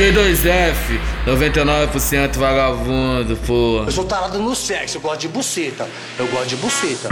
DJ2F, 99% vagabundo, porra. Eu sou tarado no sexo, eu gosto de buceta. Eu gosto de buceta.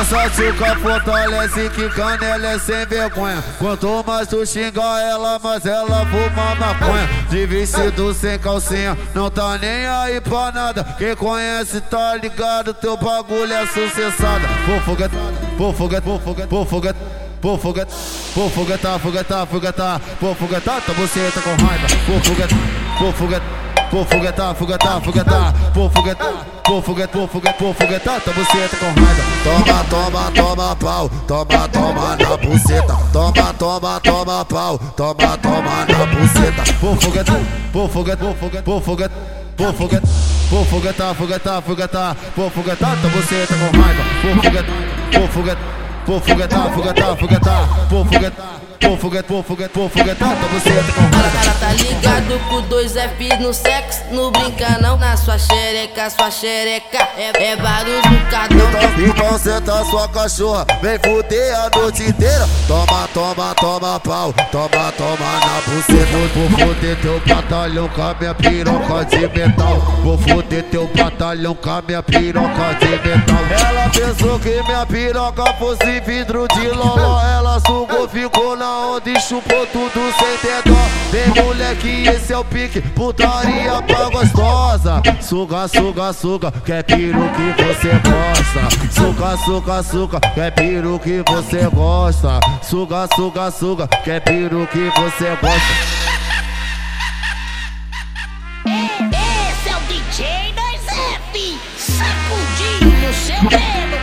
Essa tchuca fortalece que canela é sem vergonha. Quanto mais tu xinga ela, mais ela fuma maconha. De vestido sem calcinha, não tá nem aí pra nada. Quem conhece tá ligado, teu bagulho é sucessada. Pô, foguete, pô, foguete, pô, foguete, pô, foguete. Pô, foguete, pô, foguetar, foguetar, foguetar, pô, foguetar, tá você tá com raiva. Pô, foguete, pô, foguete, pô, foguetar, foguetar, foguetar, pô, foguetar, pô, foguete, pô, foguete, pô, foguetar, tá você tá com raiva. Toma, toma, toma pau, toma, toma na buceta. Toma, toma, toma pau, toma, toma na buceta. Pô, foguete, pô, foguete, pô, foguete, pô, foguete. Pô, foguete, pô, foguetar, foguetar, foguetar, pô, tá você tá com raiva. Pô, foguete, pô, foguete. Pô, foguetar, foguetar, foguetar, pô, foguetar, pô, foguete, pô, foguete, pô, foguetar, tá você tá com Ela, ela tá ligado com dois F no sexo, não brinca não na sua xereca, sua xereca é, é vários no cadão. Então senta sua cachorra, vem fuder a noite inteira. Toma, toma, toma pau, toma, toma na buceta. Vou fuder teu batalhão com a minha piroca de metal. Vou fuder teu batalhão com a minha piroca de metal. Ela pensou que minha piroca fosse vidro de loló. Ela sugou, ficou na onde chupou tudo sem ter dó. Vem moleque, esse é o pique, putaria pra gostosa. Suga, suga, suga, que é piro que você gosta. Suga, suga, suga, que é piro que você gosta. Suga, suga, suga, que é piro que você gosta. Esse é o DJ 2F, sacudindo seu dedo.